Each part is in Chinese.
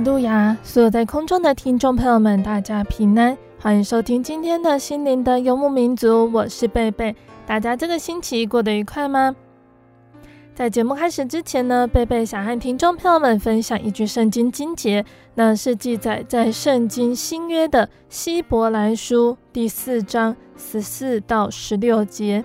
路亚！所有在空中的听众朋友们，大家平安，欢迎收听今天的心灵的游牧民族。我是贝贝，大家这个星期过得愉快吗？在节目开始之前呢，贝贝想和听众朋友们分享一句圣经经节，那是记载在圣经新约的希伯来书第四章十四到十六节。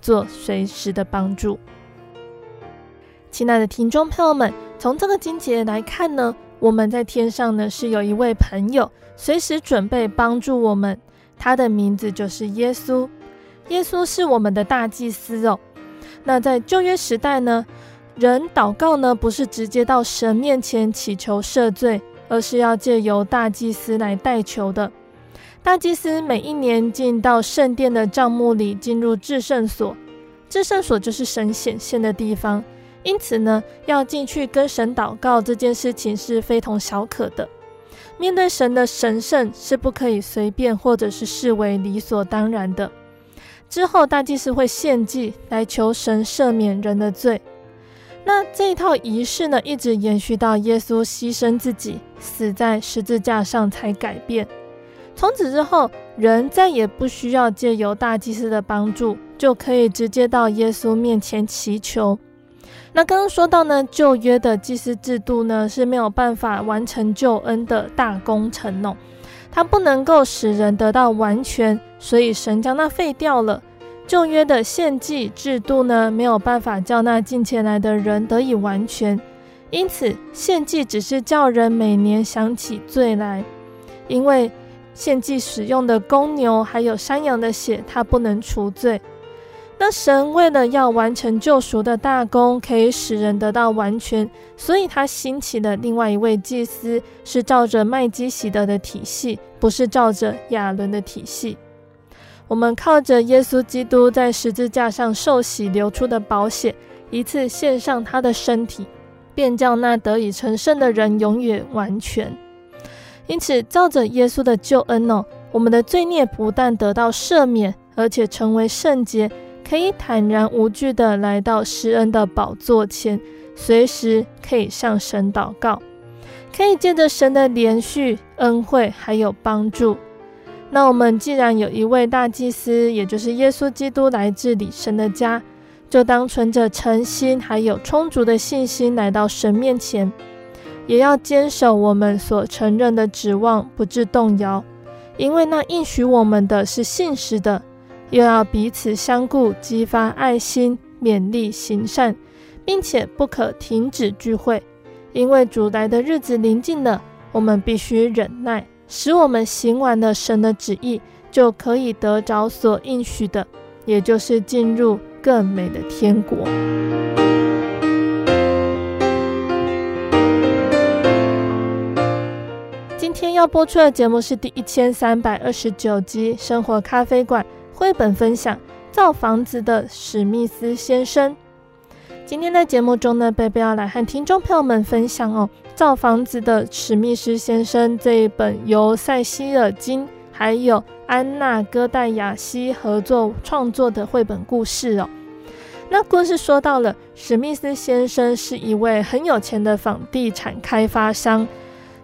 做随时的帮助，亲爱的听众朋友们，从这个经节来看呢，我们在天上呢是有一位朋友，随时准备帮助我们，他的名字就是耶稣。耶稣是我们的大祭司哦。那在旧约时代呢，人祷告呢不是直接到神面前祈求赦罪，而是要借由大祭司来代求的。大祭司每一年进到圣殿的帐幕里，进入至圣所。至圣所就是神显现的地方，因此呢，要进去跟神祷告这件事情是非同小可的。面对神的神圣，是不可以随便或者是视为理所当然的。之后，大祭司会献祭来求神赦免人的罪。那这一套仪式呢，一直延续到耶稣牺牲自己，死在十字架上才改变。从此之后，人再也不需要借由大祭司的帮助，就可以直接到耶稣面前祈求。那刚刚说到呢，旧约的祭司制度呢是没有办法完成救恩的大工程哦，它不能够使人得到完全，所以神将它废掉了。旧约的献祭制度呢，没有办法叫那近前来的人得以完全，因此献祭只是叫人每年想起罪来，因为。献祭使用的公牛还有山羊的血，它不能除罪。那神为了要完成救赎的大功，可以使人得到完全，所以他兴起的另外一位祭司，是照着麦基洗德的体系，不是照着亚伦的体系。我们靠着耶稣基督在十字架上受洗流出的宝血，一次献上他的身体，便叫那得以成圣的人永远完全。因此，照着耶稣的救恩哦，我们的罪孽不但得到赦免，而且成为圣洁，可以坦然无惧地来到施恩的宝座前，随时可以向神祷告，可以借着神的连续、恩惠还有帮助。那我们既然有一位大祭司，也就是耶稣基督来治理神的家，就当存着诚心还有充足的信心来到神面前。也要坚守我们所承认的指望，不致动摇，因为那应许我们的是信实的。又要彼此相顾，激发爱心，勉励行善，并且不可停止聚会，因为主来的日子临近了。我们必须忍耐，使我们行完了神的旨意，就可以得着所应许的，也就是进入更美的天国。今天要播出的节目是第一千三百二十九集《生活咖啡馆》绘本分享《造房子的史密斯先生》。今天在节目中呢，贝贝要来和听众朋友们分享哦，《造房子的史密斯先生》这一本由塞西尔金还有安娜戈代雅西合作创作的绘本故事哦。那故事说到了，史密斯先生是一位很有钱的房地产开发商。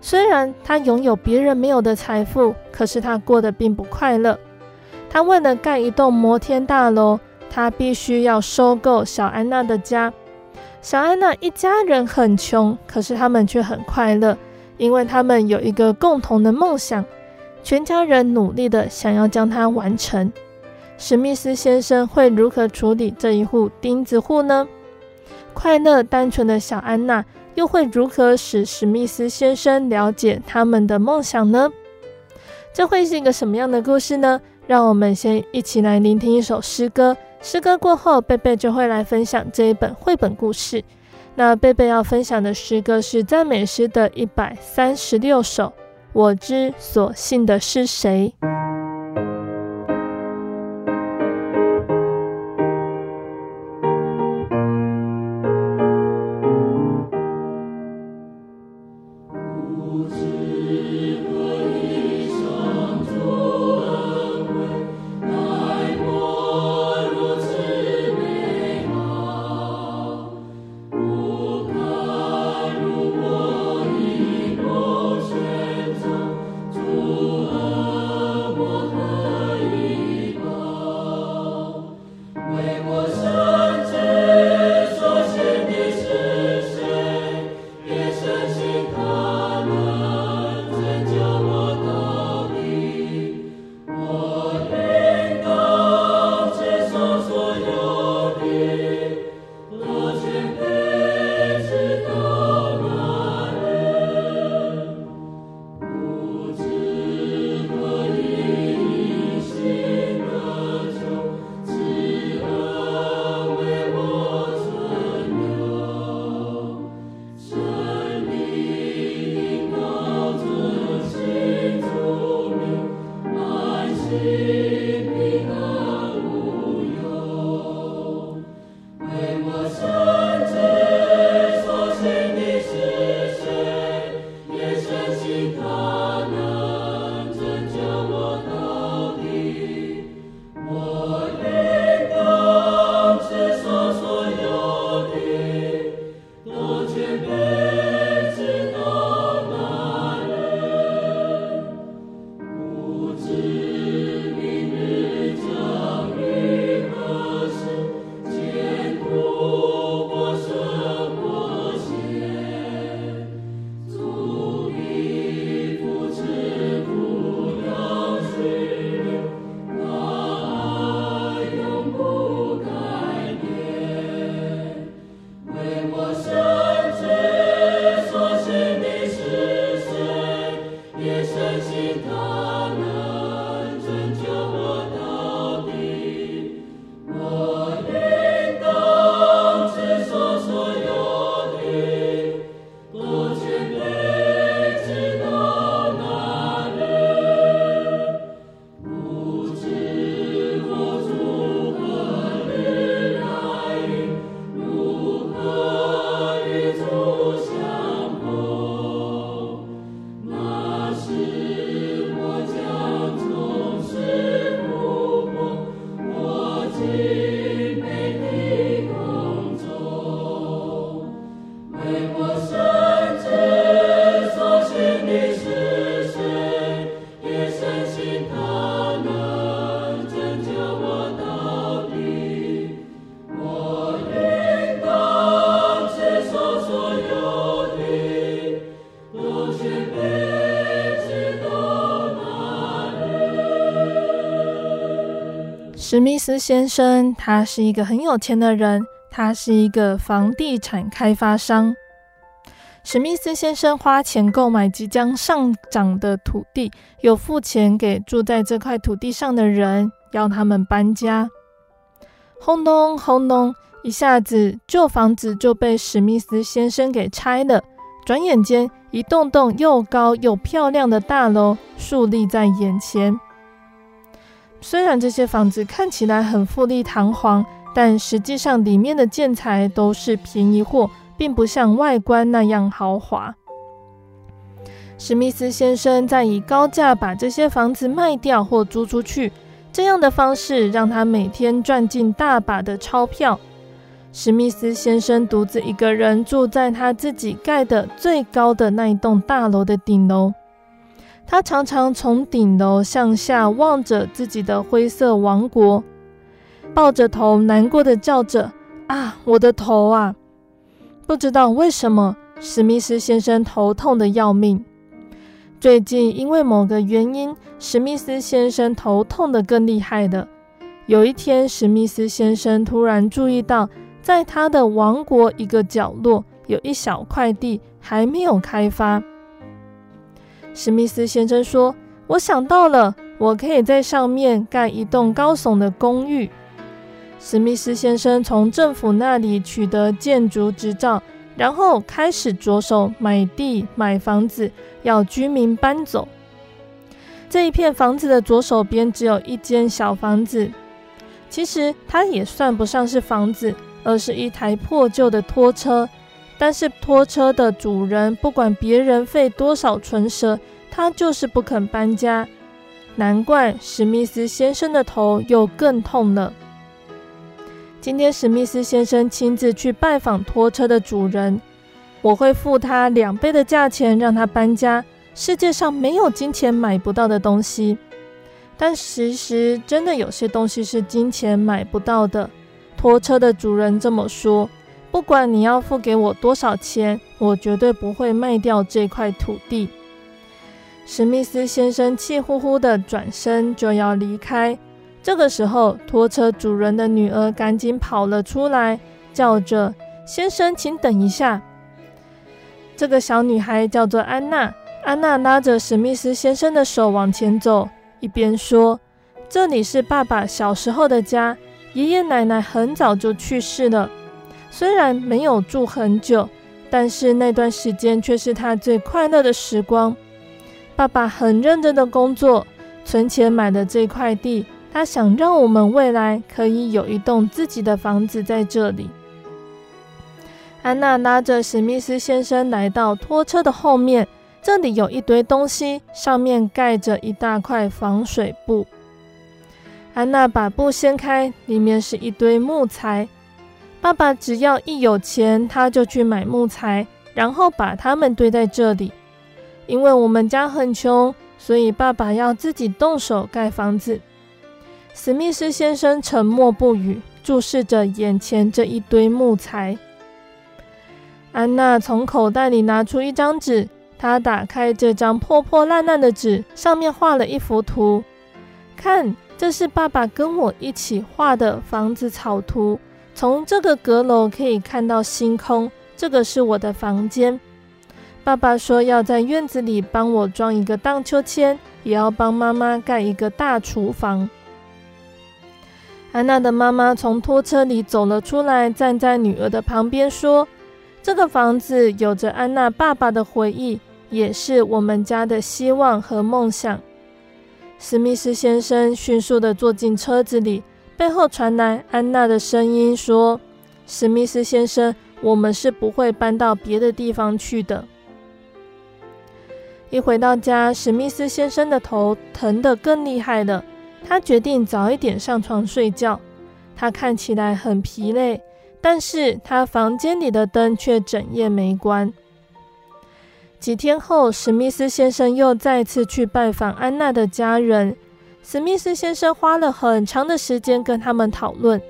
虽然他拥有别人没有的财富，可是他过得并不快乐。他为了盖一栋摩天大楼，他必须要收购小安娜的家。小安娜一家人很穷，可是他们却很快乐，因为他们有一个共同的梦想，全家人努力的想要将它完成。史密斯先生会如何处理这一户钉子户呢？快乐单纯的小安娜又会如何使史密斯先生了解他们的梦想呢？这会是一个什么样的故事呢？让我们先一起来聆听一首诗歌。诗歌过后，贝贝就会来分享这一本绘本故事。那贝贝要分享的诗歌是赞美诗的一百三十六首。我知所信的是谁？史密斯先生，他是一个很有钱的人，他是一个房地产开发商。史密斯先生花钱购买即将上涨的土地，又付钱给住在这块土地上的人，要他们搬家。轰隆轰隆，一下子旧房子就被史密斯先生给拆了。转眼间，一栋栋又高又漂亮的大楼竖立在眼前。虽然这些房子看起来很富丽堂皇，但实际上里面的建材都是便宜货，并不像外观那样豪华。史密斯先生在以高价把这些房子卖掉或租出去，这样的方式让他每天赚进大把的钞票。史密斯先生独自一个人住在他自己盖的最高的那一栋大楼的顶楼。他常常从顶楼向下望着自己的灰色王国，抱着头难过的叫着：“啊，我的头啊！”不知道为什么，史密斯先生头痛的要命。最近因为某个原因，史密斯先生头痛的更厉害了。有一天，史密斯先生突然注意到，在他的王国一个角落，有一小块地还没有开发。史密斯先生说：“我想到了，我可以在上面盖一栋高耸的公寓。”史密斯先生从政府那里取得建筑执照，然后开始着手买地、买房子，要居民搬走。这一片房子的左手边只有一间小房子，其实它也算不上是房子。而是一台破旧的拖车，但是拖车的主人不管别人费多少唇舌，他就是不肯搬家。难怪史密斯先生的头又更痛了。今天史密斯先生亲自去拜访拖车的主人，我会付他两倍的价钱让他搬家。世界上没有金钱买不到的东西，但其实真的有些东西是金钱买不到的。拖车的主人这么说：“不管你要付给我多少钱，我绝对不会卖掉这块土地。”史密斯先生气呼呼的转身就要离开。这个时候，拖车主人的女儿赶紧跑了出来，叫着：“先生，请等一下。”这个小女孩叫做安娜。安娜拉着史密斯先生的手往前走，一边说：“这里是爸爸小时候的家。”爷爷奶奶很早就去世了，虽然没有住很久，但是那段时间却是他最快乐的时光。爸爸很认真的工作，存钱买的这块地，他想让我们未来可以有一栋自己的房子在这里。安娜拉着史密斯先生来到拖车的后面，这里有一堆东西，上面盖着一大块防水布。安娜把布掀开，里面是一堆木材。爸爸只要一有钱，他就去买木材，然后把它们堆在这里。因为我们家很穷，所以爸爸要自己动手盖房子。史密斯先生沉默不语，注视着眼前这一堆木材。安娜从口袋里拿出一张纸，她打开这张破破烂烂的纸，上面画了一幅图，看。这是爸爸跟我一起画的房子草图。从这个阁楼可以看到星空。这个是我的房间。爸爸说要在院子里帮我装一个荡秋千，也要帮妈妈盖一个大厨房。安娜的妈妈从拖车里走了出来，站在女儿的旁边说：“这个房子有着安娜爸爸的回忆，也是我们家的希望和梦想。”史密斯先生迅速地坐进车子里，背后传来安娜的声音说：“史密斯先生，我们是不会搬到别的地方去的。”一回到家，史密斯先生的头疼得更厉害了。他决定早一点上床睡觉。他看起来很疲累，但是他房间里的灯却整夜没关。几天后，史密斯先生又再次去拜访安娜的家人。史密斯先生花了很长的时间跟他们讨论，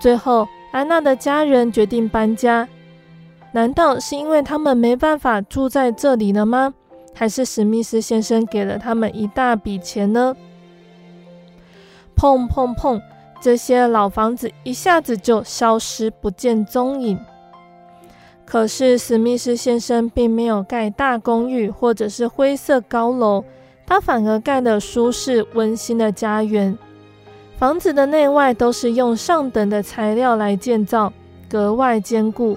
最后安娜的家人决定搬家。难道是因为他们没办法住在这里了吗？还是史密斯先生给了他们一大笔钱呢？砰砰砰！这些老房子一下子就消失不见踪影。可是史密斯先生并没有盖大公寓或者是灰色高楼，他反而盖了舒适温馨的家园。房子的内外都是用上等的材料来建造，格外坚固。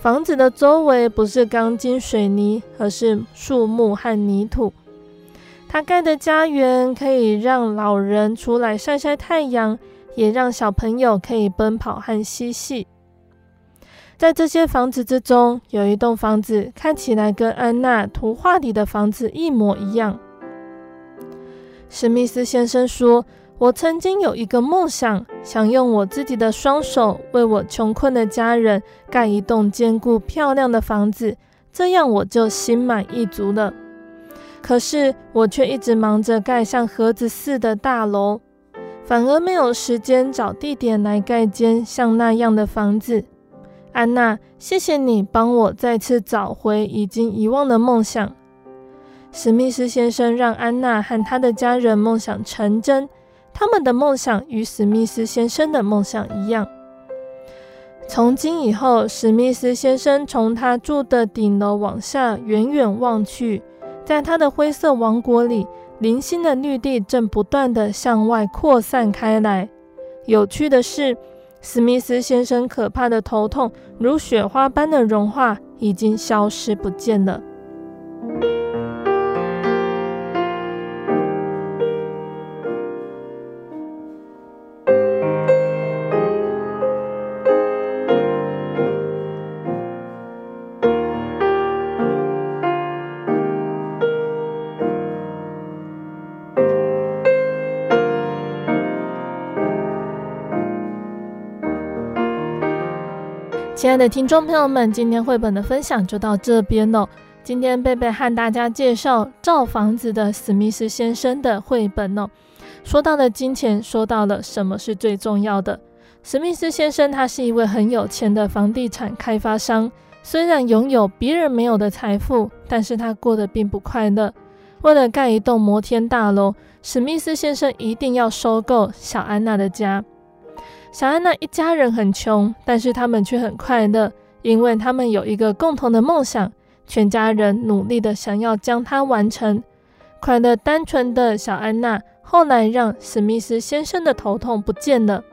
房子的周围不是钢筋水泥，而是树木和泥土。他盖的家园可以让老人出来晒晒太阳，也让小朋友可以奔跑和嬉戏。在这些房子之中，有一栋房子看起来跟安娜图画里的房子一模一样。史密斯先生说：“我曾经有一个梦想，想用我自己的双手为我穷困的家人盖一栋坚固漂亮的房子，这样我就心满意足了。可是我却一直忙着盖像盒子似的大楼，反而没有时间找地点来盖间像那样的房子。”安娜，谢谢你帮我再次找回已经遗忘的梦想。史密斯先生让安娜和他的家人梦想成真，他们的梦想与史密斯先生的梦想一样。从今以后，史密斯先生从他住的顶楼往下远远望去，在他的灰色王国里，零星的绿地正不断地向外扩散开来。有趣的是，史密斯先生可怕的头痛，如雪花般的融化，已经消失不见了。亲爱的听众朋友们，今天绘本的分享就到这边喽。今天贝贝和大家介绍造房子的史密斯先生的绘本哦。说到了金钱，说到了什么是最重要的。史密斯先生他是一位很有钱的房地产开发商，虽然拥有别人没有的财富，但是他过得并不快乐。为了盖一栋摩天大楼，史密斯先生一定要收购小安娜的家。小安娜一家人很穷，但是他们却很快乐，因为他们有一个共同的梦想，全家人努力的想要将它完成。快乐单纯的小安娜后来让史密斯先生的头痛不见了，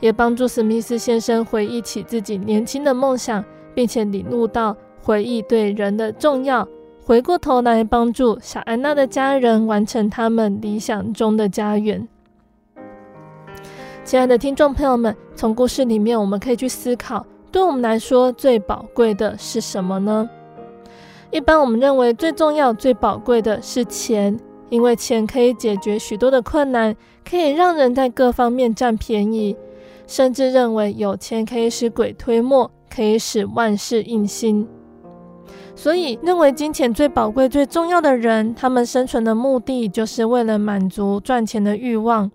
也帮助史密斯先生回忆起自己年轻的梦想，并且领悟到回忆对人的重要。回过头来帮助小安娜的家人完成他们理想中的家园。亲爱的听众朋友们，从故事里面我们可以去思考，对我们来说最宝贵的是什么呢？一般我们认为最重要、最宝贵的是钱，因为钱可以解决许多的困难，可以让人在各方面占便宜，甚至认为有钱可以使鬼推磨，可以使万事应心。所以，认为金钱最宝贵、最重要的人，他们生存的目的就是为了满足赚钱的欲望。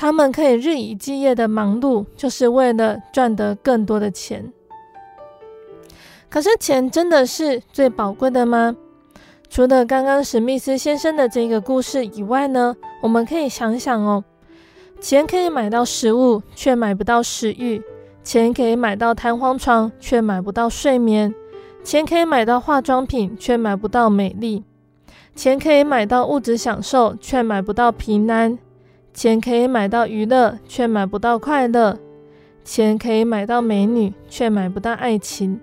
他们可以日以继夜的忙碌，就是为了赚得更多的钱。可是，钱真的是最宝贵的吗？除了刚刚史密斯先生的这个故事以外呢，我们可以想想哦，钱可以买到食物，却买不到食欲；钱可以买到弹簧床，却买不到睡眠；钱可以买到化妆品，却买不到美丽；钱可以买到物质享受，却买不到平安。钱可以买到娱乐，却买不到快乐；钱可以买到美女，却买不到爱情；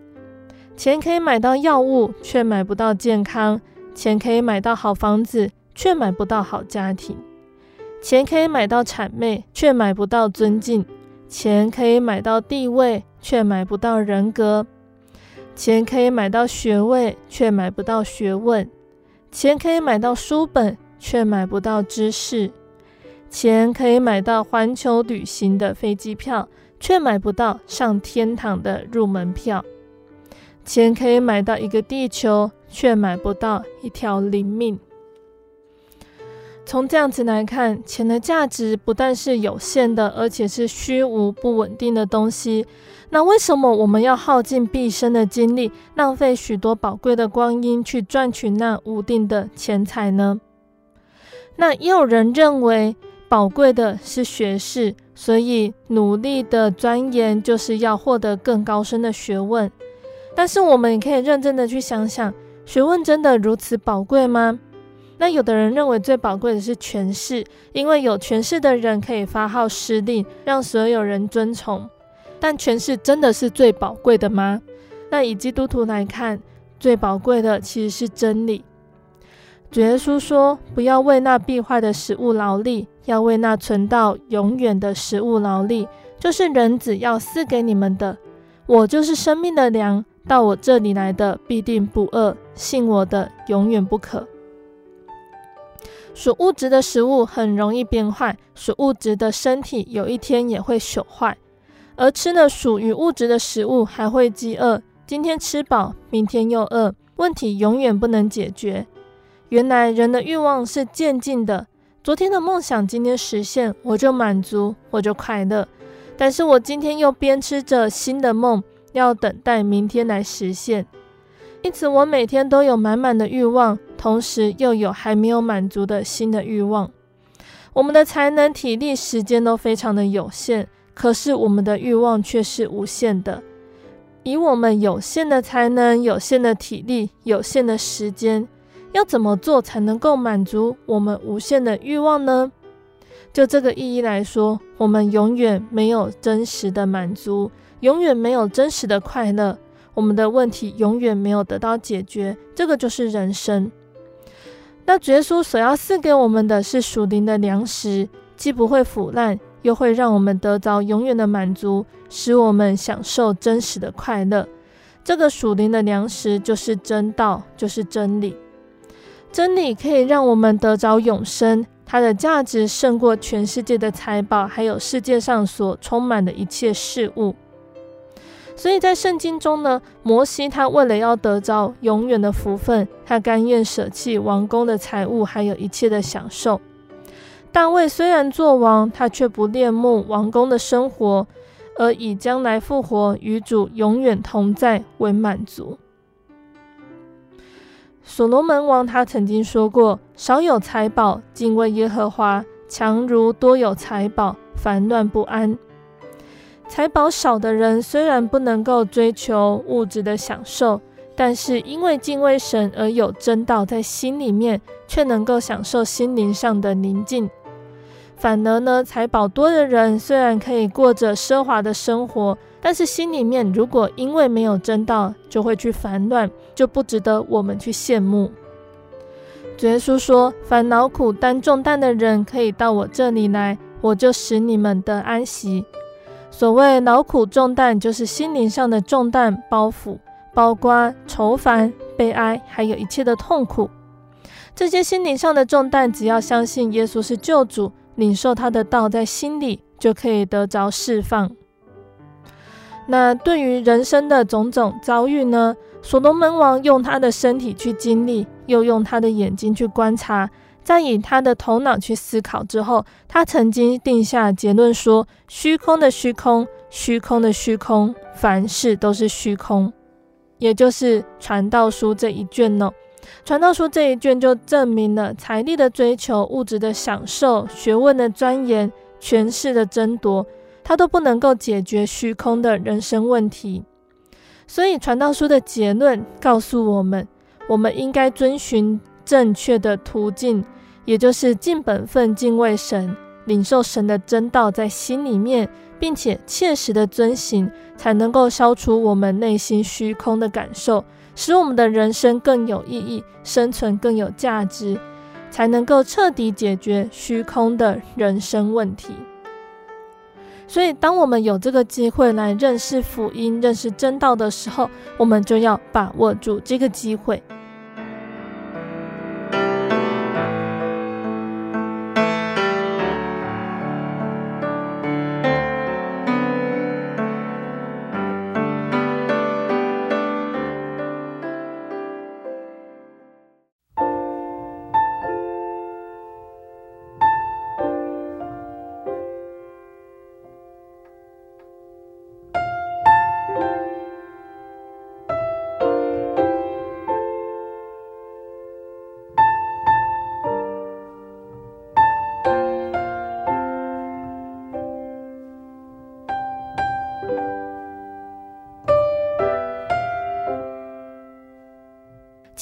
钱可以买到药物，却买不到健康；钱可以买到好房子，却买不到好家庭；钱可以买到谄媚，却买不到尊敬；钱可以买到地位，却买不到人格；钱可以买到学位，却买不到学问；钱可以买到书本，却买不到知识。钱可以买到环球旅行的飞机票，却买不到上天堂的入门票。钱可以买到一个地球，却买不到一条灵命。从这样子来看，钱的价值不但是有限的，而且是虚无不稳定的东西。那为什么我们要耗尽毕生的精力，浪费许多宝贵的光阴去赚取那无定的钱财呢？那也有人认为，宝贵的是学识，所以努力的钻研就是要获得更高深的学问。但是我们也可以认真的去想想，学问真的如此宝贵吗？那有的人认为最宝贵的是权势，因为有权势的人可以发号施令，让所有人遵从。但权势真的是最宝贵的吗？那以基督徒来看，最宝贵的其实是真理。主耶稣说：“不要为那必坏的食物劳力，要为那存到永远的食物劳力，就是人子要赐给你们的。我就是生命的粮，到我这里来的必定不饿，信我的永远不渴。”属物质的食物很容易变坏，属物质的身体有一天也会朽坏，而吃了属于物质的食物还会饥饿，今天吃饱，明天又饿，问题永远不能解决。原来人的欲望是渐进的，昨天的梦想今天实现，我就满足，我就快乐。但是我今天又编织着新的梦，要等待明天来实现。因此，我每天都有满满的欲望，同时又有还没有满足的新的欲望。我们的才能、体力、时间都非常的有限，可是我们的欲望却是无限的。以我们有限的才能、有限的体力、有限的时间。要怎么做才能够满足我们无限的欲望呢？就这个意义来说，我们永远没有真实的满足，永远没有真实的快乐，我们的问题永远没有得到解决。这个就是人生。那主耶稣所要赐给我们的是属灵的粮食，既不会腐烂，又会让我们得着永远的满足，使我们享受真实的快乐。这个属灵的粮食就是真道，就是真理。真理可以让我们得着永生，它的价值胜过全世界的财宝，还有世界上所充满的一切事物。所以在圣经中呢，摩西他为了要得着永远的福分，他甘愿舍弃王宫的财物，还有一切的享受。大卫虽然做王，他却不恋慕王宫的生活，而以将来复活与主永远同在为满足。所罗门王他曾经说过：“少有财宝，敬畏耶和华，强如多有财宝，烦乱不安。”财宝少的人虽然不能够追求物质的享受，但是因为敬畏神而有真道在心里面，却能够享受心灵上的宁静。反而呢，财宝多的人虽然可以过着奢华的生活，但是心里面如果因为没有争道，就会去烦乱，就不值得我们去羡慕。主耶稣说：“凡劳苦担重担的人，可以到我这里来，我就使你们得安息。”所谓劳苦重担，就是心灵上的重担包袱，包括愁烦、悲哀，还有一切的痛苦。这些心灵上的重担，只要相信耶稣是救主。领受他的道在心里，就可以得着释放。那对于人生的种种遭遇呢？所罗门王用他的身体去经历，又用他的眼睛去观察，再以他的头脑去思考之后，他曾经定下结论说：虚空的虚空，虚空的虚空，凡事都是虚空。也就是传道书这一卷呢。传道书这一卷就证明了财力的追求、物质的享受、学问的钻研、权势的争夺，它都不能够解决虚空的人生问题。所以，传道书的结论告诉我们，我们应该遵循正确的途径，也就是尽本分敬畏神，领受神的真道在心里面，并且切实的遵行，才能够消除我们内心虚空的感受。使我们的人生更有意义，生存更有价值，才能够彻底解决虚空的人生问题。所以，当我们有这个机会来认识福音、认识真道的时候，我们就要把握住这个机会。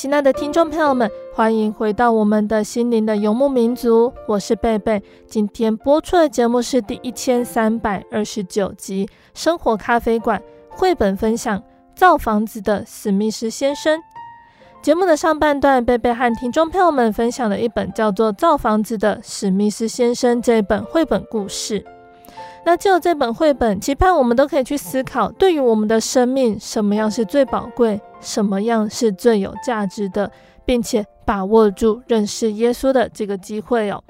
亲爱的听众朋友们，欢迎回到我们的心灵的游牧民族，我是贝贝。今天播出的节目是第一千三百二十九集《生活咖啡馆》绘本分享《造房子的史密斯先生。节目的上半段，贝贝和听众朋友们分享了一本叫做《造房子的史密斯先生》这本绘本故事。那就这本绘本，期盼我们都可以去思考，对于我们的生命，什么样是最宝贵，什么样是最有价值的，并且把握住认识耶稣的这个机会哦。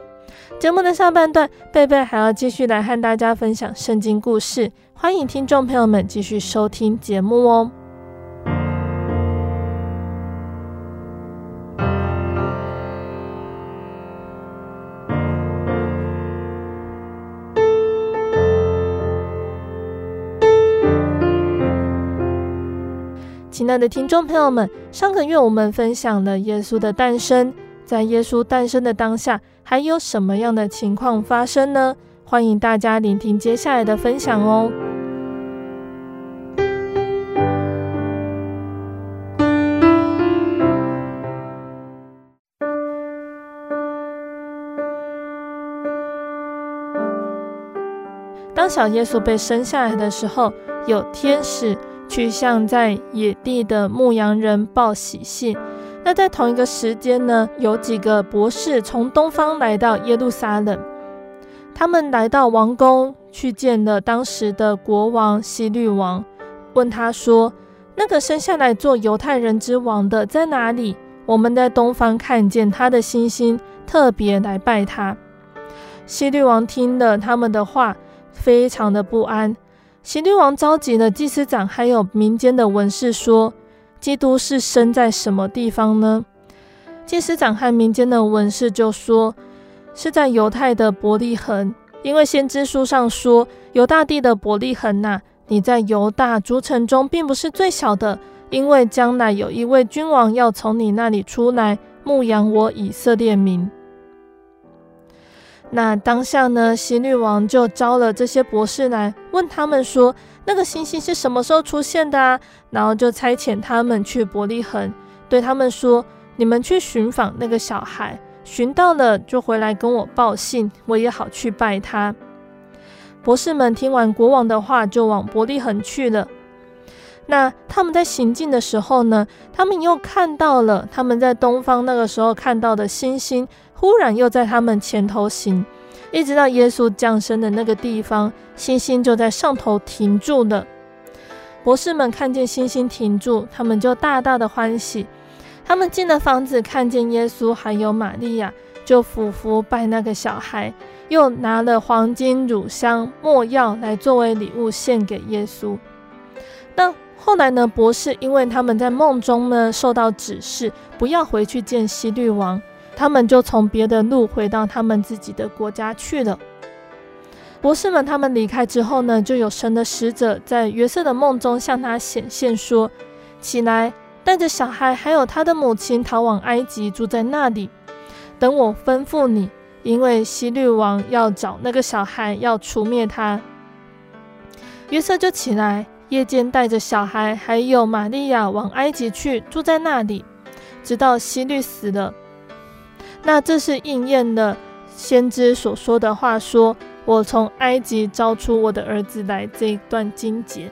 节目的下半段，贝贝还要继续来和大家分享圣经故事，欢迎听众朋友们继续收听节目哦。亲爱的听众朋友们，上个月我们分享了耶稣的诞生，在耶稣诞生的当下，还有什么样的情况发生呢？欢迎大家聆听接下来的分享哦。当小耶稣被生下来的时候，有天使。去向在野地的牧羊人报喜信。那在同一个时间呢，有几个博士从东方来到耶路撒冷，他们来到王宫去见了当时的国王希律王，问他说：“那个生下来做犹太人之王的在哪里？我们在东方看见他的星星，特别来拜他。”希律王听了他们的话，非常的不安。希律王召集了祭司长，还有民间的文士，说：“基督是生在什么地方呢？”祭司长和民间的文士就说：“是在犹太的伯利恒，因为先知书上说，犹大地的伯利恒呐、你在犹大诸城中并不是最小的，因为将来有一位君王要从你那里出来，牧养我以色列民。”那当下呢，希律王就招了这些博士来，问他们说：“那个星星是什么时候出现的啊？”然后就差遣他们去伯利恒，对他们说：“你们去寻访那个小孩，寻到了就回来跟我报信，我也好去拜他。”博士们听完国王的话，就往伯利恒去了。那他们在行进的时候呢，他们又看到了他们在东方那个时候看到的星星。忽然又在他们前头行，一直到耶稣降生的那个地方，星星就在上头停住了。博士们看见星星停住，他们就大大的欢喜。他们进了房子，看见耶稣还有玛利亚，就俯伏拜那个小孩，又拿了黄金、乳香、没药来作为礼物献给耶稣。那后来呢？博士因为他们在梦中呢受到指示，不要回去见希律王。他们就从别的路回到他们自己的国家去了。博士们他们离开之后呢，就有神的使者在约瑟的梦中向他显现，说：“起来，带着小孩还有他的母亲逃往埃及，住在那里，等我吩咐你，因为希律王要找那个小孩，要除灭他。”约瑟就起来，夜间带着小孩还有玛利亚往埃及去，住在那里，直到希律死了。那这是应验了先知所说的话，说：“我从埃及招出我的儿子来。”这一段经节。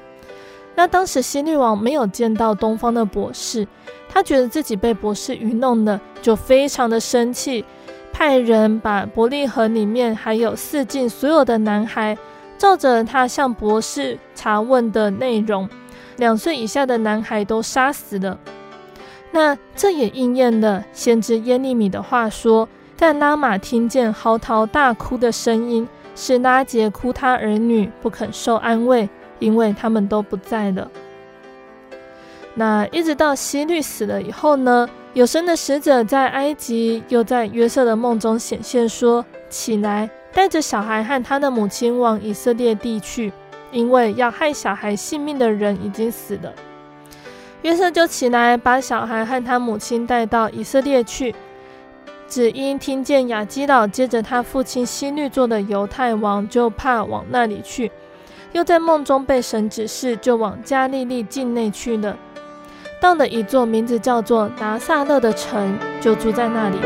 那当时新律王没有见到东方的博士，他觉得自己被博士愚弄了，就非常的生气，派人把伯利恒里面还有四境所有的男孩，照着他向博士查问的内容，两岁以下的男孩都杀死了。那这也应验了先知耶利米的话说，但拉玛听见嚎啕大哭的声音，是拉杰哭他儿女不肯受安慰，因为他们都不在了。那一直到希律死了以后呢，有神的使者在埃及又在约瑟的梦中显现说，起来，带着小孩和他的母亲往以色列地去，因为要害小孩性命的人已经死了。约瑟就起来，把小孩和他母亲带到以色列去。只因听见雅基老接着他父亲希律做的犹太王，就怕往那里去。又在梦中被神指示，就往加利利境内去了。到了一座名字叫做拿撒勒的城，就住在那里。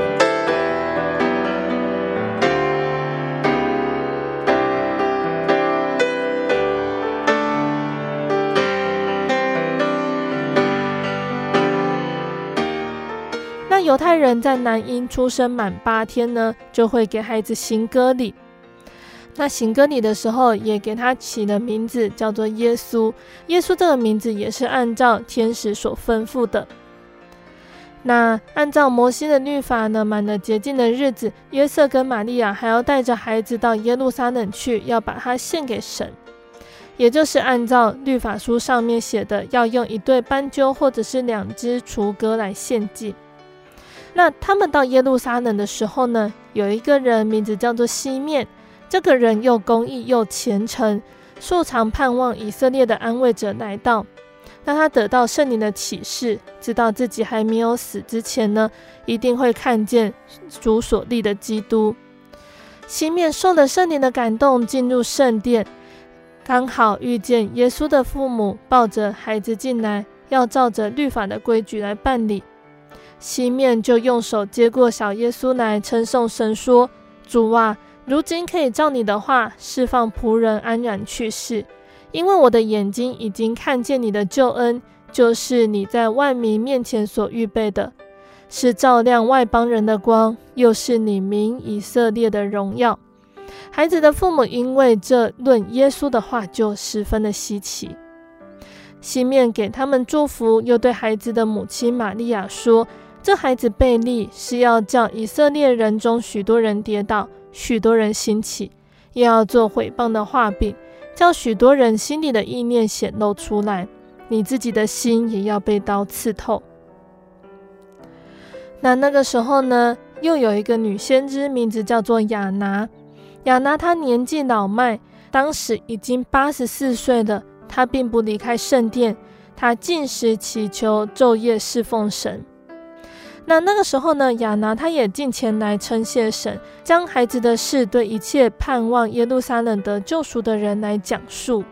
犹太人在男婴出生满八天呢，就会给孩子行割礼。那行割礼的时候，也给他起了名字，叫做耶稣。耶稣这个名字也是按照天使所吩咐的。那按照摩西的律法呢，满了洁净的日子，约瑟跟玛利亚还要带着孩子到耶路撒冷去，要把他献给神，也就是按照律法书上面写的，要用一对斑鸠或者是两只雏鸽来献祭。那他们到耶路撒冷的时候呢，有一个人名字叫做西面，这个人又公义又虔诚，素常盼望以色列的安慰者来到。当他得到圣灵的启示，知道自己还没有死之前呢，一定会看见主所立的基督。西面受了圣灵的感动，进入圣殿，刚好遇见耶稣的父母抱着孩子进来，要照着律法的规矩来办理。西面就用手接过小耶稣来，称颂神说：“主啊，如今可以照你的话，释放仆人安然去世。”因为我的眼睛已经看见你的救恩，就是你在万民面前所预备的，是照亮外邦人的光，又是你名以色列的荣耀。孩子的父母因为这论耶稣的话，就十分的稀奇。西面给他们祝福，又对孩子的母亲玛利亚说：“这孩子被立是要叫以色列人中许多人跌倒，许多人兴起，又要做毁谤的话柄。”叫许多人心里的意念显露出来，你自己的心也要被刀刺透。那那个时候呢，又有一个女先知，名字叫做亚拿。亚拿她年纪老迈，当时已经八十四岁了。她并不离开圣殿，她进食祈求，昼夜侍奉神。那那个时候呢，亚拿他也进前来称谢神，将孩子的事对一切盼望耶路撒冷得救赎的人来讲述。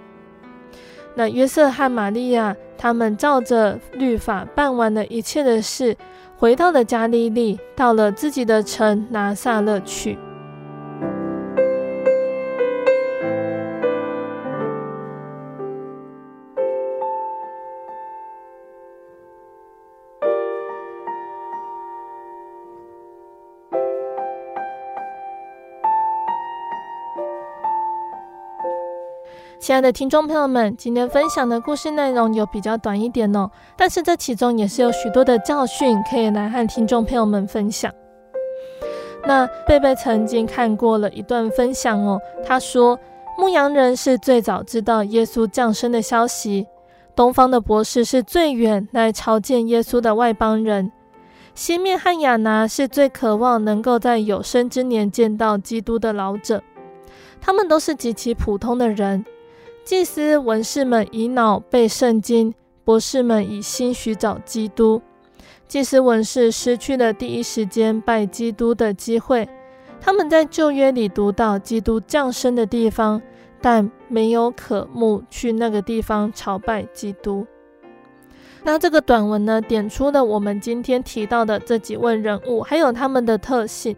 那约瑟和玛利亚他们照着律法办完了一切的事，回到了加利利，到了自己的城拿撒勒去。亲爱的听众朋友们，今天分享的故事内容有比较短一点哦，但是这其中也是有许多的教训可以来和听众朋友们分享。那贝贝曾经看过了一段分享哦，他说牧羊人是最早知道耶稣降生的消息，东方的博士是最远来朝见耶稣的外邦人，西面和亚拿是最渴望能够在有生之年见到基督的老者，他们都是极其普通的人。祭司、文士们以脑背圣经，博士们以心寻找基督。祭司、文士失去了第一时间拜基督的机会。他们在旧约里读到基督降生的地方，但没有渴慕去那个地方朝拜基督。那这个短文呢，点出了我们今天提到的这几位人物，还有他们的特性。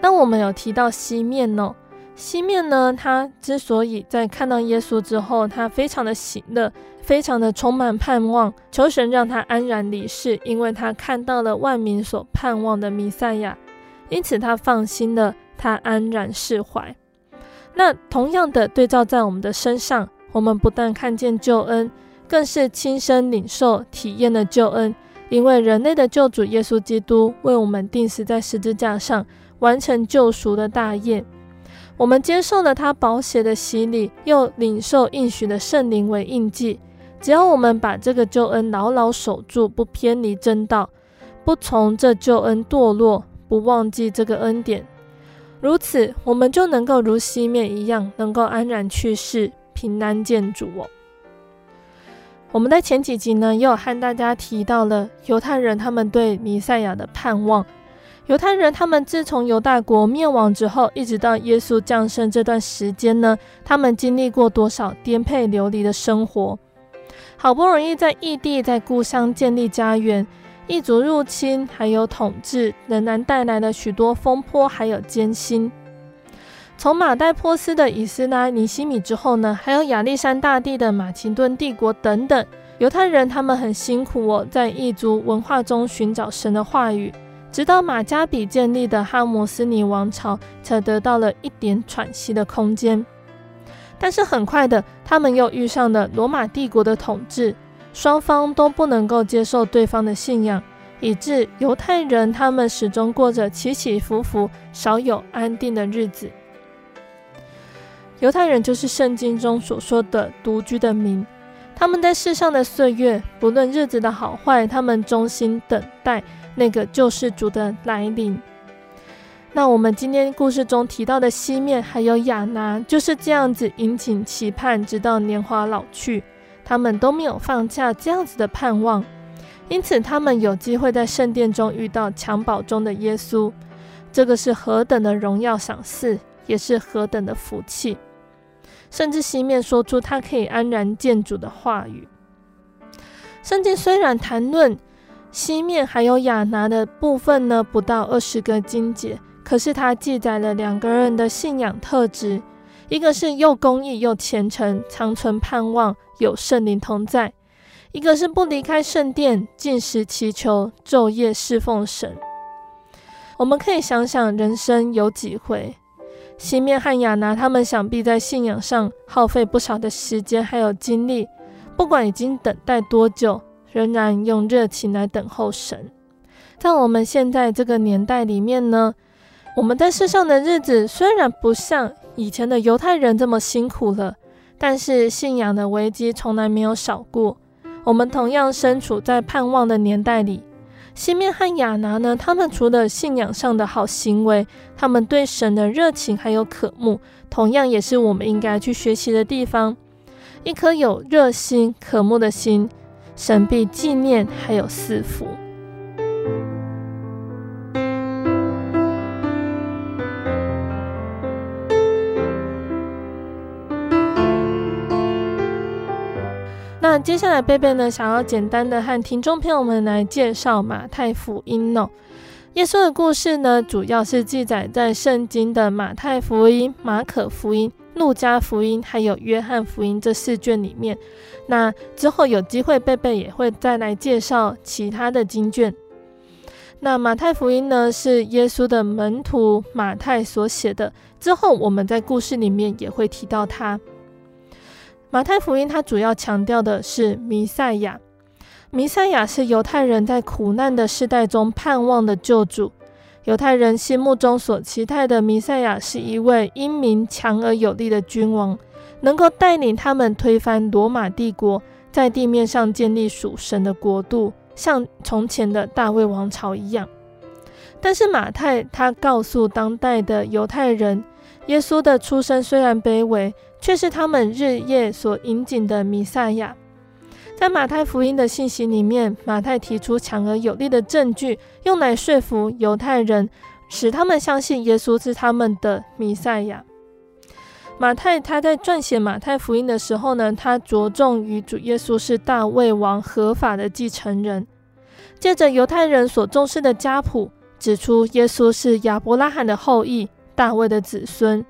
那我们有提到西面哦。西面呢，他之所以在看到耶稣之后，他非常的喜乐，非常的充满盼望，求神让他安然离世，因为他看到了万民所盼望的弥赛亚，因此他放心了，他安然释怀。那同样的对照在我们的身上，我们不但看见救恩，更是亲身领受体验了救恩，因为人类的救主耶稣基督为我们钉死在十字架上，完成救赎的大业。我们接受了他宝血的洗礼，又领受应许的圣灵为印记。只要我们把这个救恩牢牢守住，不偏离正道，不从这救恩堕落，不忘记这个恩典，如此，我们就能够如西面一样，能够安然去世，平安见主哦。我们在前几集呢，也有和大家提到了犹太人他们对弥赛亚的盼望。犹太人，他们自从犹大国灭亡之后，一直到耶稣降生这段时间呢，他们经历过多少颠沛流离的生活？好不容易在异地、在故乡建立家园，异族入侵还有统治，仍然带来了许多风波还有艰辛。从马代波斯的以斯拉尼西米之后呢，还有亚历山大帝的马其顿帝国等等，犹太人他们很辛苦哦，在异族文化中寻找神的话语，直到马加比建立的哈摩斯尼王朝才得到了一点喘息的空间。但是很快的，他们又遇上了罗马帝国的统治，双方都不能够接受对方的信仰，以致犹太人他们始终过着起起伏伏、少有安定的日子。犹太人就是圣经中所说的独居的民。他们在世上的岁月，不论日子的好坏，他们衷心等待那个救世主的来临。那我们今天故事中提到的西面还有亚拿，就是这样子殷勤期盼，直到年华老去，他们都没有放下这样子的盼望，因此他们有机会在圣殿中遇到襁褓中的耶稣，这个是何等的荣耀赏赐，也是何等的福气。甚至西面说出他可以安然见主的话语。圣经虽然谈论西面还有亚拿的部分呢，不到二十个经节，可是它记载了两个人的信仰特质：一个是又公义又虔诚，长存盼望，有圣灵同在；一个是不离开圣殿，进食祈求，昼夜侍奉神。我们可以想想，人生有几回？西面和亚拿，他们想必在信仰上耗费不少的时间还有精力，不管已经等待多久，仍然用热情来等候神。在我们现在这个年代里面呢，我们在世上的日子虽然不像以前的犹太人这么辛苦了，但是信仰的危机从来没有少过。我们同样身处在盼望的年代里。西面和亚拿呢，他们除了信仰上的好行为，他们对神的热情还有渴慕，同样也是我们应该去学习的地方。一颗有热心渴慕的心，神必纪念还有赐福。那接下来贝贝呢，想要简单的和听众朋友们来介绍马太福音哦。耶稣的故事呢，主要是记载在圣经的马太福音、马可福音、路加福音还有约翰福音这四卷里面。那之后有机会，贝贝也会再来介绍其他的经卷。那马太福音呢，是耶稣的门徒马太所写的。之后我们在故事里面也会提到他。马太福音它主要强调的是弥赛亚，弥赛亚是犹太人在苦难的世代中盼望的救主。犹太人心目中所期待的弥赛亚是一位英明强而有力的君王，能够带领他们推翻罗马帝国，在地面上建立属神的国度，像从前的大卫王朝一样。但是马太他告诉当代的犹太人，耶稣的出生虽然卑微。却是他们日夜所引颈的弥赛亚。在马太福音的信息里面，马太提出强而有力的证据，用来说服犹太人，使他们相信耶稣是他们的弥赛亚。马太他在撰写马太福音的时候呢，他着重于主耶稣是大卫王合法的继承人。借着犹太人所重视的家谱，指出耶稣是亚伯拉罕的后裔，大卫的子孙。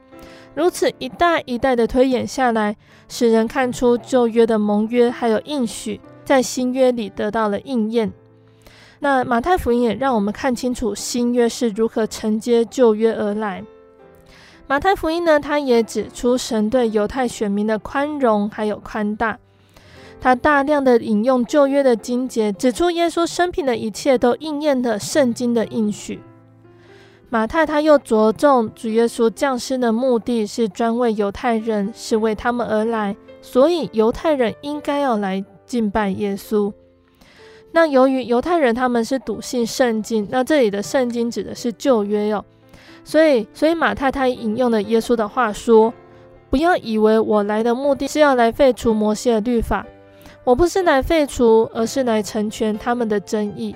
如此一代一代的推演下来，使人看出旧约的盟约还有应许，在新约里得到了应验。那马太福音也让我们看清楚新约是如何承接旧约而来。马太福音呢，他也指出神对犹太选民的宽容还有宽大。他大量的引用旧约的经节，指出耶稣生平的一切都应验了圣经的应许。马太他又着重主耶稣降生的目的是专为犹太人，是为他们而来，所以犹太人应该要来敬拜耶稣。那由于犹太人他们是笃信圣经，那这里的圣经指的是旧约哟，所以所以马太太引用了耶稣的话说：“不要以为我来的目的是要来废除摩西的律法，我不是来废除，而是来成全他们的争议。”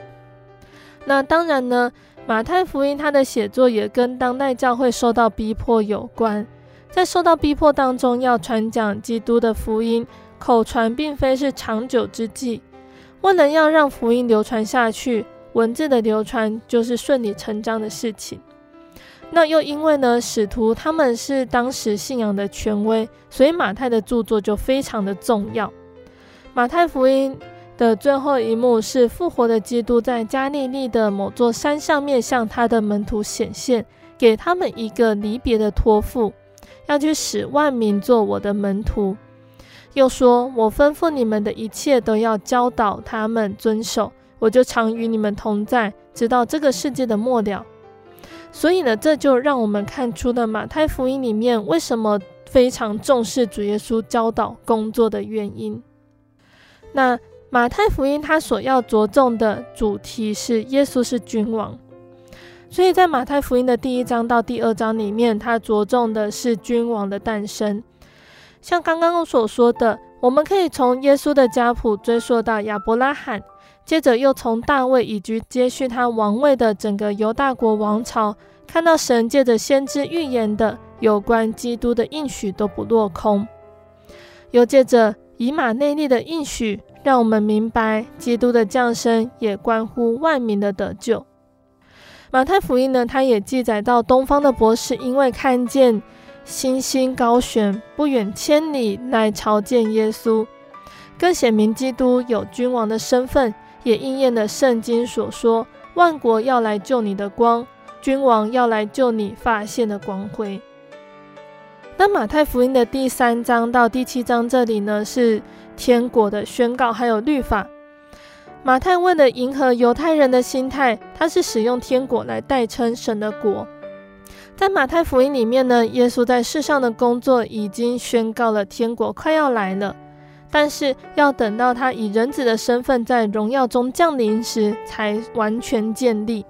那当然呢。马太福音，他的写作也跟当代教会受到逼迫有关。在受到逼迫当中，要传讲基督的福音，口传并非是长久之计。为了要让福音流传下去，文字的流传就是顺理成章的事情。那又因为呢，使徒他们是当时信仰的权威，所以马太的著作就非常的重要。马太福音的最后一幕是复活的基督在加利利的某座山上面向他的门徒显现，给他们一个离别的托付，要去使万民做我的门徒。又说：“我吩咐你们的一切都要教导他们遵守，我就常与你们同在，直到这个世界的末了。”所以呢，这就让我们看出了马太福音里面为什么非常重视主耶稣教导工作的原因。那马太福音它所要着重的主题是耶稣是君王，所以在马太福音的第一章到第二章里面，它着重的是君王的诞生。像刚刚我所说的，我们可以从耶稣的家谱追溯到亚伯拉罕，接着又从大卫以及接续他王位的整个犹大国王朝，看到神借着先知预言的有关基督的应许都不落空，又借着以马内利的应许，让我们明白基督的降生也关乎万民的得救。马太福音呢，它也记载到东方的博士因为看见。星星高悬，不远千里来朝见耶稣，更显明基督有君王的身份，也应验了圣经所说：万国要来救你的光，君王要来救你发现的光辉。那马太福音的第三章到第七章这里呢，是天国的宣告，还有律法。马太为了迎合犹太人的心态，他是使用天国来代称神的国。在马太福音里面呢，耶稣在世上的工作已经宣告了天国快要来了，但是要等到他以人子的身份在荣耀中降临时，才完全建立。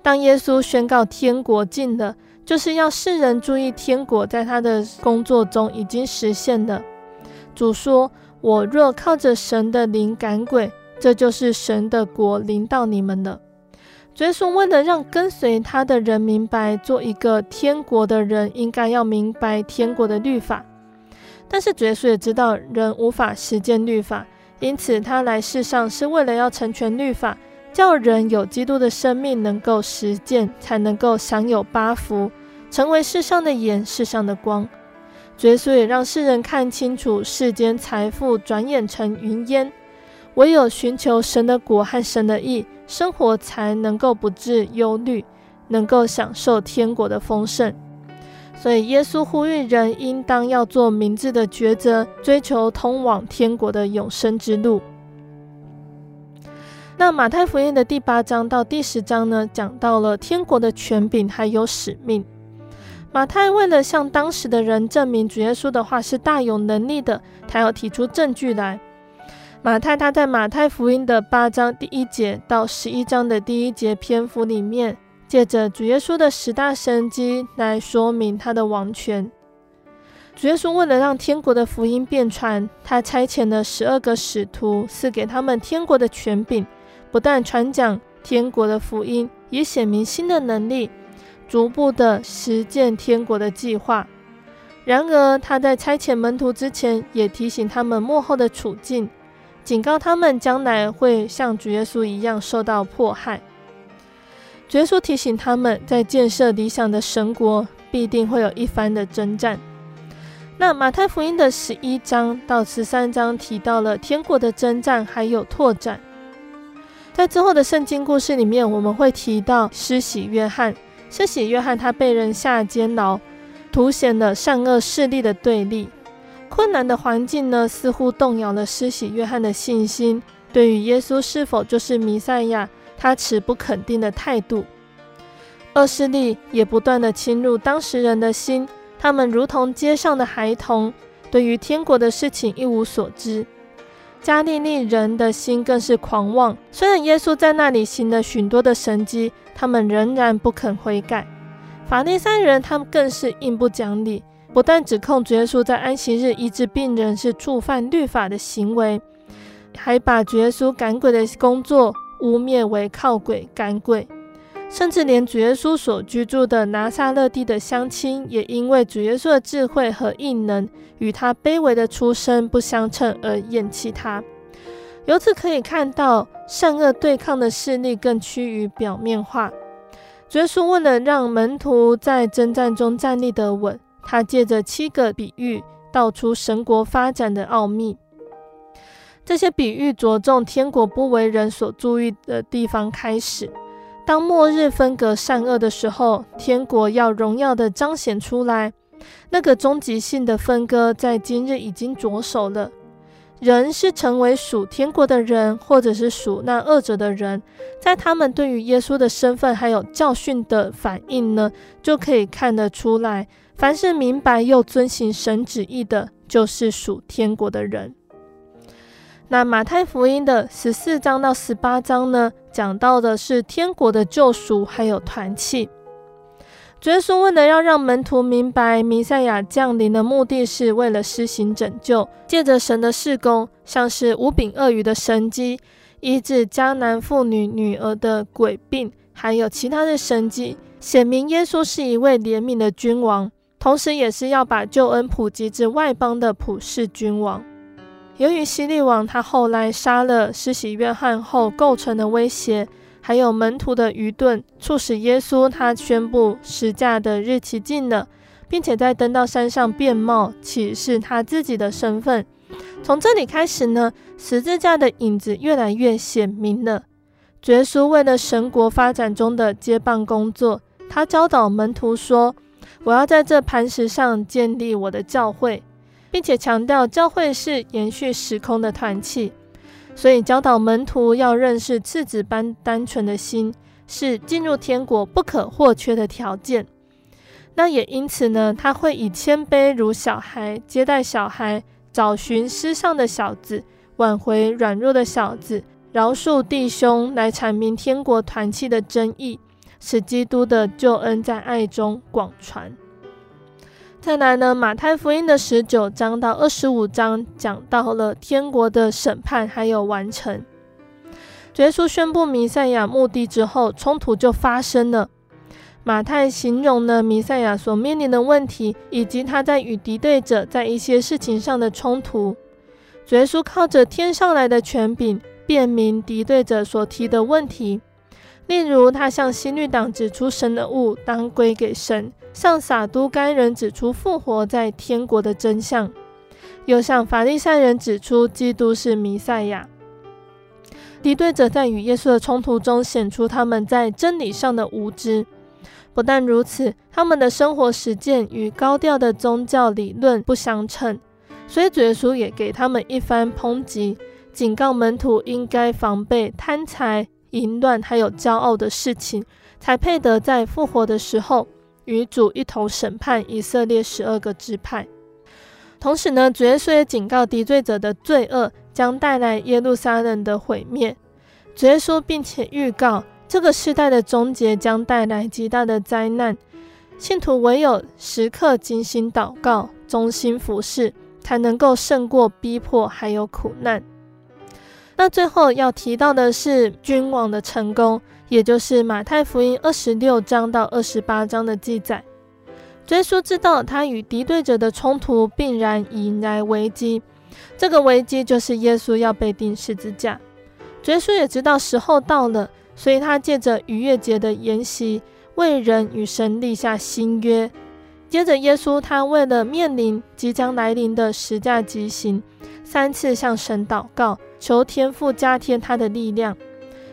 当耶稣宣告天国近了，就是要世人注意天国在他的工作中已经实现了。主说：“我若靠着神的灵赶鬼，这就是神的国临到你们了。”耶稣为了让跟随他的人明白，做一个天国的人应该要明白天国的律法。但是耶稣也知道人无法实践律法，因此他来世上是为了要成全律法，叫人有基督的生命能够实践，才能够享有八福，成为世上的盐、世上的光。耶稣也让世人看清楚，世间财富转眼成云烟。唯有寻求神的果和神的义，生活才能够不致忧虑，能够享受天国的丰盛。所以，耶稣呼吁人应当要做明智的抉择，追求通往天国的永生之路。那马太福音的第八章到第十章呢，讲到了天国的权柄还有使命。马太为了向当时的人证明主耶稣的话是大有能力的，他要提出证据来。马太他在马太福音的八章第一节到十一章的第一节篇幅里面，借着主耶稣的十大神迹来说明他的王权。主耶稣为了让天国的福音遍传，他差遣了十二个使徒，赐给他们天国的权柄，不但传讲天国的福音，也显明新的能力，逐步的实践天国的计划。然而他在差遣门徒之前，也提醒他们幕后的处境。警告他们将来会像主耶稣一样受到迫害。主耶稣提醒他们，在建设理想的神国，必定会有一番的征战。那马太福音的十一章到十三章提到了天国的征战，还有拓展。在之后的圣经故事里面，我们会提到施洗约翰。施洗约翰他被人下监牢，凸显了善恶势力的对立。困难的环境呢，似乎动摇了施洗约翰的信心，对于耶稣是否就是弥赛亚，他持不肯定的态度。恶势力也不断地侵入当时人的心，他们如同街上的孩童，对于天国的事情一无所知。加利利人的心更是狂妄，虽然耶稣在那里行了许多的神迹，他们仍然不肯悔改。法利赛人他们更是硬不讲理。不但指控主耶稣在安息日医治病人是触犯律法的行为，还把主耶稣赶鬼的工作污蔑为靠鬼赶鬼，甚至连主耶稣所居住的拿撒勒地的乡亲，也因为主耶稣的智慧和异能与他卑微的出身不相称而厌弃他。由此可以看到，善恶对抗的势力更趋于表面化。主耶稣为了让门徒在征战中站立得稳。他借着七个比喻道出神国发展的奥秘。这些比喻着重天国不为人所注意的地方开始。当末日分隔善恶的时候，天国要荣耀的彰显出来。那个终极性的分割，在今日已经着手了。人是成为属天国的人，或者是属那恶者的人，在他们对于耶稣的身份还有教训的反应呢，就可以看得出来。凡是明白又遵行神旨意的，就是属天国的人。那马太福音的十四章到十八章呢，讲到的是天国的救赎，还有团契。主耶稣为了要让门徒明白弥赛亚降临的目的是为了施行拯救，借着神的事工，像是五柄鳄鱼的神迹，医治迦南妇女女儿的鬼病，还有其他的神迹，显明耶稣是一位怜悯的君王，同时也是要把救恩普及至外邦的普世君王。由于希律王他后来杀了施洗约翰后构成的威胁，还有门徒的愚钝，促使耶稣他宣布十架的日期近了，并且在登到山上变貌，启示他自己的身份。从这里开始呢，十字架的影子越来越显明了。耶稣为了神国发展中的接棒工作，他教导门徒说：“我要在这磐石上建立我的教会。”并且强调教会是延续时空的团契，所以教导门徒要认识赤子般单纯的心，是进入天国不可或缺的条件。那也因此呢，他会以谦卑如小孩接待小孩，找寻失丧的小子，挽回软弱的小子，饶恕弟兄，来阐明天国团契的真意，使基督的救恩在爱中广传。再来呢，马太福音的十九章到二十五章讲到了天国的审判还有完成。耶稣宣布弥赛亚目的之后，冲突就发生了。马太形容了弥赛亚所面临的问题，以及他在与敌对者在一些事情上的冲突。耶稣靠着天上来的权柄，辩明敌对者所提的问题。例如，他向新律党指出神的物当归给神。向撒都该人指出复活在天国的真相，又向法利赛人指出基督是弥赛亚。敌对者在与耶稣的冲突中显出他们在真理上的无知。不但如此，他们的生活实践与高调的宗教理论不相称，所以主耶稣也给他们一番抨击，警告门徒应该防备贪财、淫乱还有骄傲的事情，才配得在复活的时候。与主一同审判以色列十二个支派，同时呢，主耶稣也警告敌对者的罪恶将带来耶路撒冷的毁灭。主耶稣并且预告这个世代的终结将带来极大的灾难，信徒唯有时刻精心祷告、忠心服侍，才能够胜过逼迫还有苦难。那最后要提到的是君王的成功。也就是马太福音二十六章到二十八章的记载，耶稣知道他与敌对者的冲突必然引来危机，这个危机就是耶稣要被钉十字架。耶稣也知道时候到了，所以他借着逾越节的筵席，为人与神立下新约。接着，耶稣他为了面临即将来临的十架极刑，三次向神祷告，求天父加添他的力量。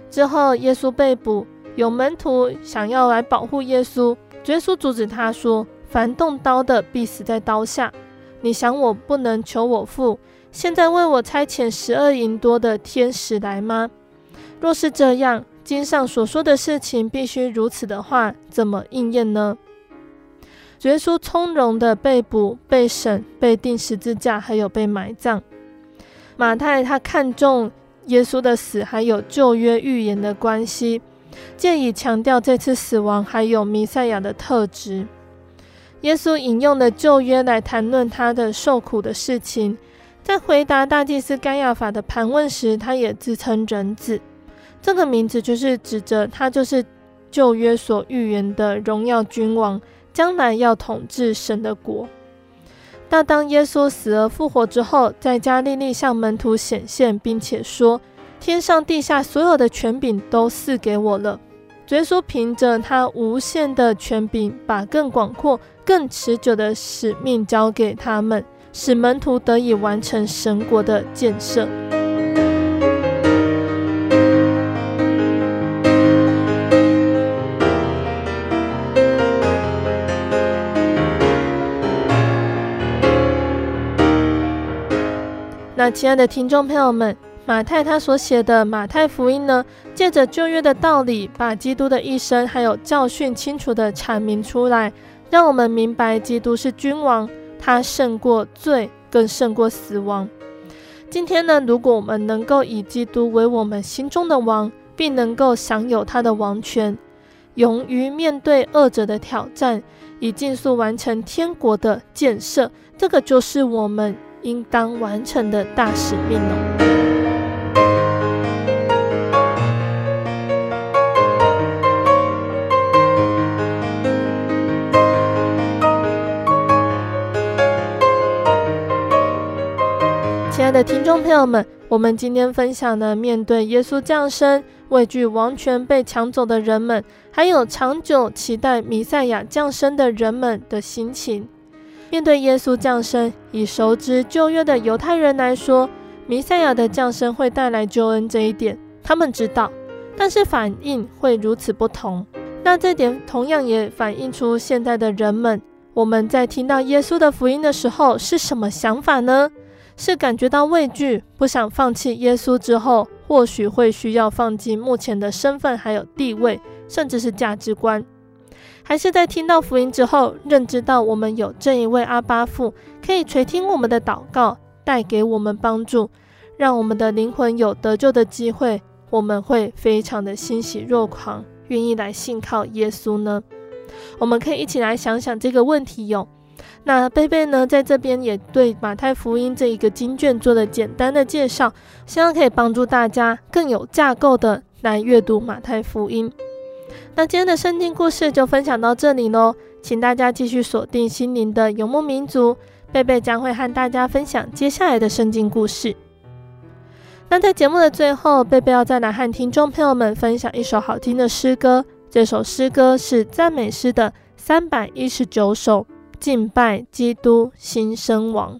之后，耶稣被捕，有门徒想要来保护耶稣，耶稣阻止他说：“凡动刀的，必死在刀下。你想我不能求我父，现在为我差遣十二营多的天使来吗？若是这样，经上所说的事情必须如此的话，怎么应验呢？”耶稣从容的被捕、被审、被钉十字架，还有被埋葬。马太他看中。耶稣的死还有旧约预言的关系，借以强调这次死亡还有弥赛亚的特质。耶稣引用的旧约来谈论他的受苦的事情，在回答大祭司该亚法的盘问时，他也自称人子。这个名字就是指着他就是旧约所预言的荣耀君王，将来要统治神的国。但当耶稣死而复活之后，在加利利向门徒显现，并且说：“天上地下所有的权柄都赐给我了。”耶稣凭着他无限的权柄，把更广阔、更持久的使命交给他们，使门徒得以完成神国的建设。亲爱的听众朋友们，马太他所写的《马太福音》呢，借着旧约的道理，把基督的一生还有教训清楚地阐明出来，让我们明白基督是君王，他胜过罪，更胜过死亡。今天呢，如果我们能够以基督为我们心中的王，并能够享有他的王权，勇于面对恶者的挑战，以尽速完成天国的建设，这个就是我们应当完成的大使命。亲爱的听众朋友们，我们今天分享的，面对耶稣降生、畏惧王权被抢走的人们，还有长久期待弥赛亚降生的人们的心情。面对耶稣降生，以熟知旧约的犹太人来说，弥赛亚的降生会带来救恩这一点，他们知道，但是反应会如此不同。那这点同样也反映出现在的人们，我们在听到耶稣的福音的时候是什么想法呢？是感觉到畏惧，不想放弃耶稣之后，或许会需要放弃目前的身份，还有地位，甚至是价值观；还是在听到福音之后，认知到我们有这一位阿爸父，可以垂听我们的祷告，带给我们帮助，让我们的灵魂有得救的机会，我们会非常的欣喜若狂，愿意来信靠耶稣呢？我们可以一起来想想这个问题哟。那贝贝呢，在这边也对马太福音这一个经卷做了简单的介绍，希望可以帮助大家更有架构的来阅读马太福音。那今天的圣经故事就分享到这里喽，请大家继续锁定心灵的游牧民族，贝贝将会和大家分享接下来的圣经故事。那在节目的最后，贝贝要再来和听众朋友们分享一首好听的诗歌，这首诗歌是赞美诗的三百一十九首。敬拜基督新生王。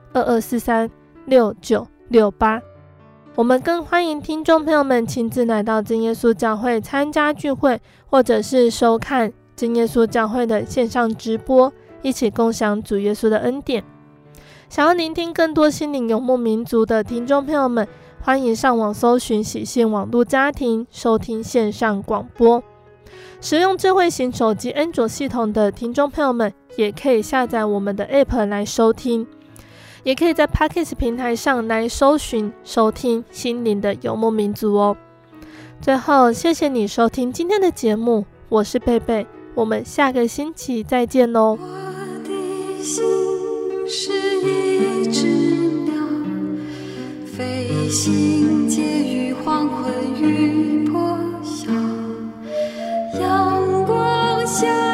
二二四三六九六八，我们更欢迎听众朋友们亲自来到真耶稣教会参加聚会，或者是收看真耶稣教会的线上直播，一起共享主耶稣的恩典。想要聆听更多心灵游牧民族的听众朋友们，欢迎上网搜寻喜信网络家庭，收听线上广播。使用智慧型手机安卓系统的听众朋友们，也可以下载我们的 App 来收听。也可以在 package 平台上来搜寻，收听心灵的游牧民族哦。最后谢谢你收听今天的节目，我是贝贝，我们下个星期再见哦。我的心是一只鸟，飞行介于黄昏与破晓，阳光下。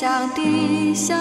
乡的小